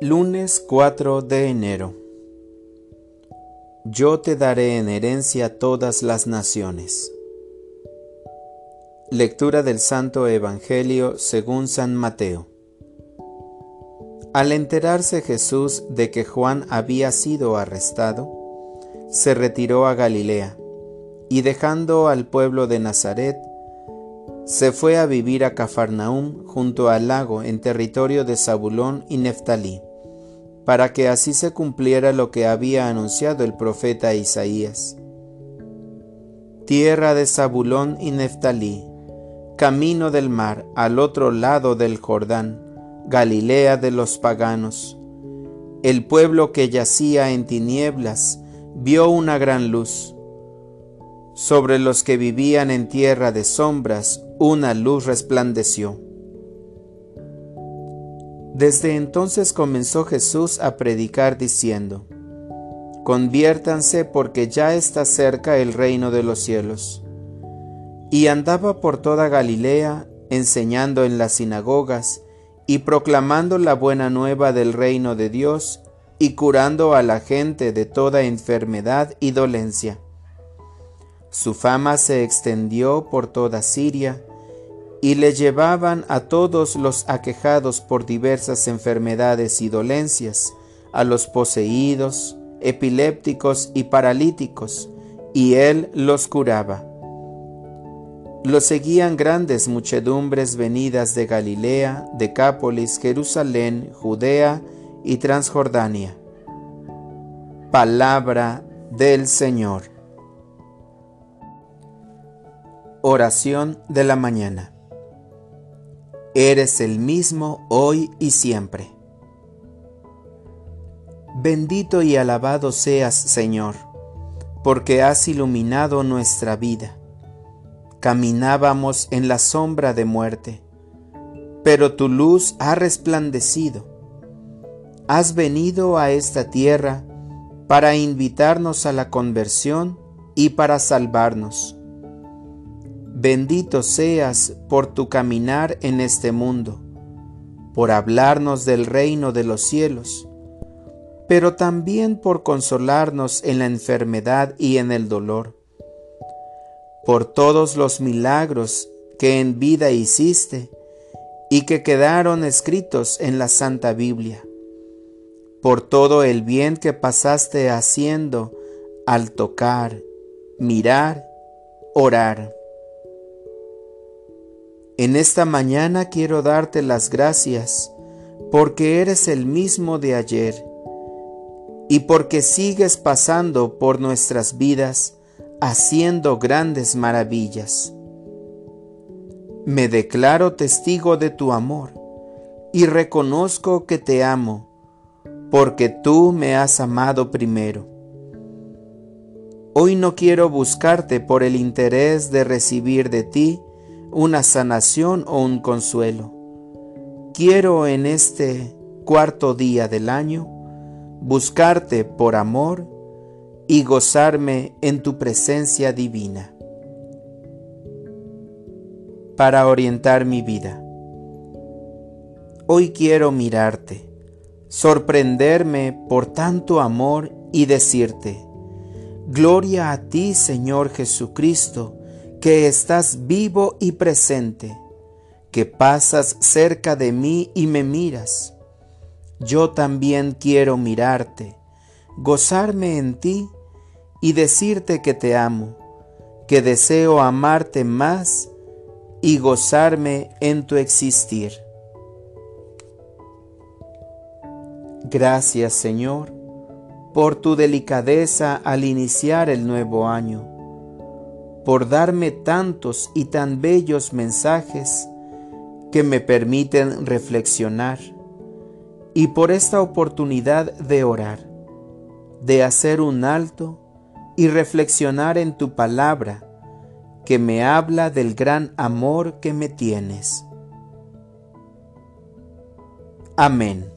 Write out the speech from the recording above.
Lunes 4 de enero. Yo te daré en herencia todas las naciones. Lectura del Santo Evangelio según San Mateo. Al enterarse Jesús de que Juan había sido arrestado, se retiró a Galilea y dejando al pueblo de Nazaret, se fue a vivir a Cafarnaúm junto al lago en territorio de Zabulón y Neftalí, para que así se cumpliera lo que había anunciado el profeta Isaías. Tierra de Zabulón y Neftalí, camino del mar al otro lado del Jordán, Galilea de los paganos. El pueblo que yacía en tinieblas vio una gran luz sobre los que vivían en tierra de sombras, una luz resplandeció. Desde entonces comenzó Jesús a predicar diciendo, Conviértanse porque ya está cerca el reino de los cielos. Y andaba por toda Galilea, enseñando en las sinagogas, y proclamando la buena nueva del reino de Dios, y curando a la gente de toda enfermedad y dolencia. Su fama se extendió por toda Siria, y le llevaban a todos los aquejados por diversas enfermedades y dolencias, a los poseídos, epilépticos y paralíticos, y él los curaba. Lo seguían grandes muchedumbres venidas de Galilea, Decápolis, Jerusalén, Judea y Transjordania. Palabra del Señor. Oración de la mañana. Eres el mismo hoy y siempre. Bendito y alabado seas, Señor, porque has iluminado nuestra vida. Caminábamos en la sombra de muerte, pero tu luz ha resplandecido. Has venido a esta tierra para invitarnos a la conversión y para salvarnos Bendito seas por tu caminar en este mundo, por hablarnos del reino de los cielos, pero también por consolarnos en la enfermedad y en el dolor, por todos los milagros que en vida hiciste y que quedaron escritos en la Santa Biblia, por todo el bien que pasaste haciendo al tocar, mirar, orar. En esta mañana quiero darte las gracias porque eres el mismo de ayer y porque sigues pasando por nuestras vidas haciendo grandes maravillas. Me declaro testigo de tu amor y reconozco que te amo porque tú me has amado primero. Hoy no quiero buscarte por el interés de recibir de ti una sanación o un consuelo. Quiero en este cuarto día del año buscarte por amor y gozarme en tu presencia divina. Para orientar mi vida. Hoy quiero mirarte, sorprenderme por tanto amor y decirte, Gloria a ti, Señor Jesucristo, que estás vivo y presente, que pasas cerca de mí y me miras. Yo también quiero mirarte, gozarme en ti y decirte que te amo, que deseo amarte más y gozarme en tu existir. Gracias Señor por tu delicadeza al iniciar el nuevo año por darme tantos y tan bellos mensajes que me permiten reflexionar y por esta oportunidad de orar, de hacer un alto y reflexionar en tu palabra que me habla del gran amor que me tienes. Amén.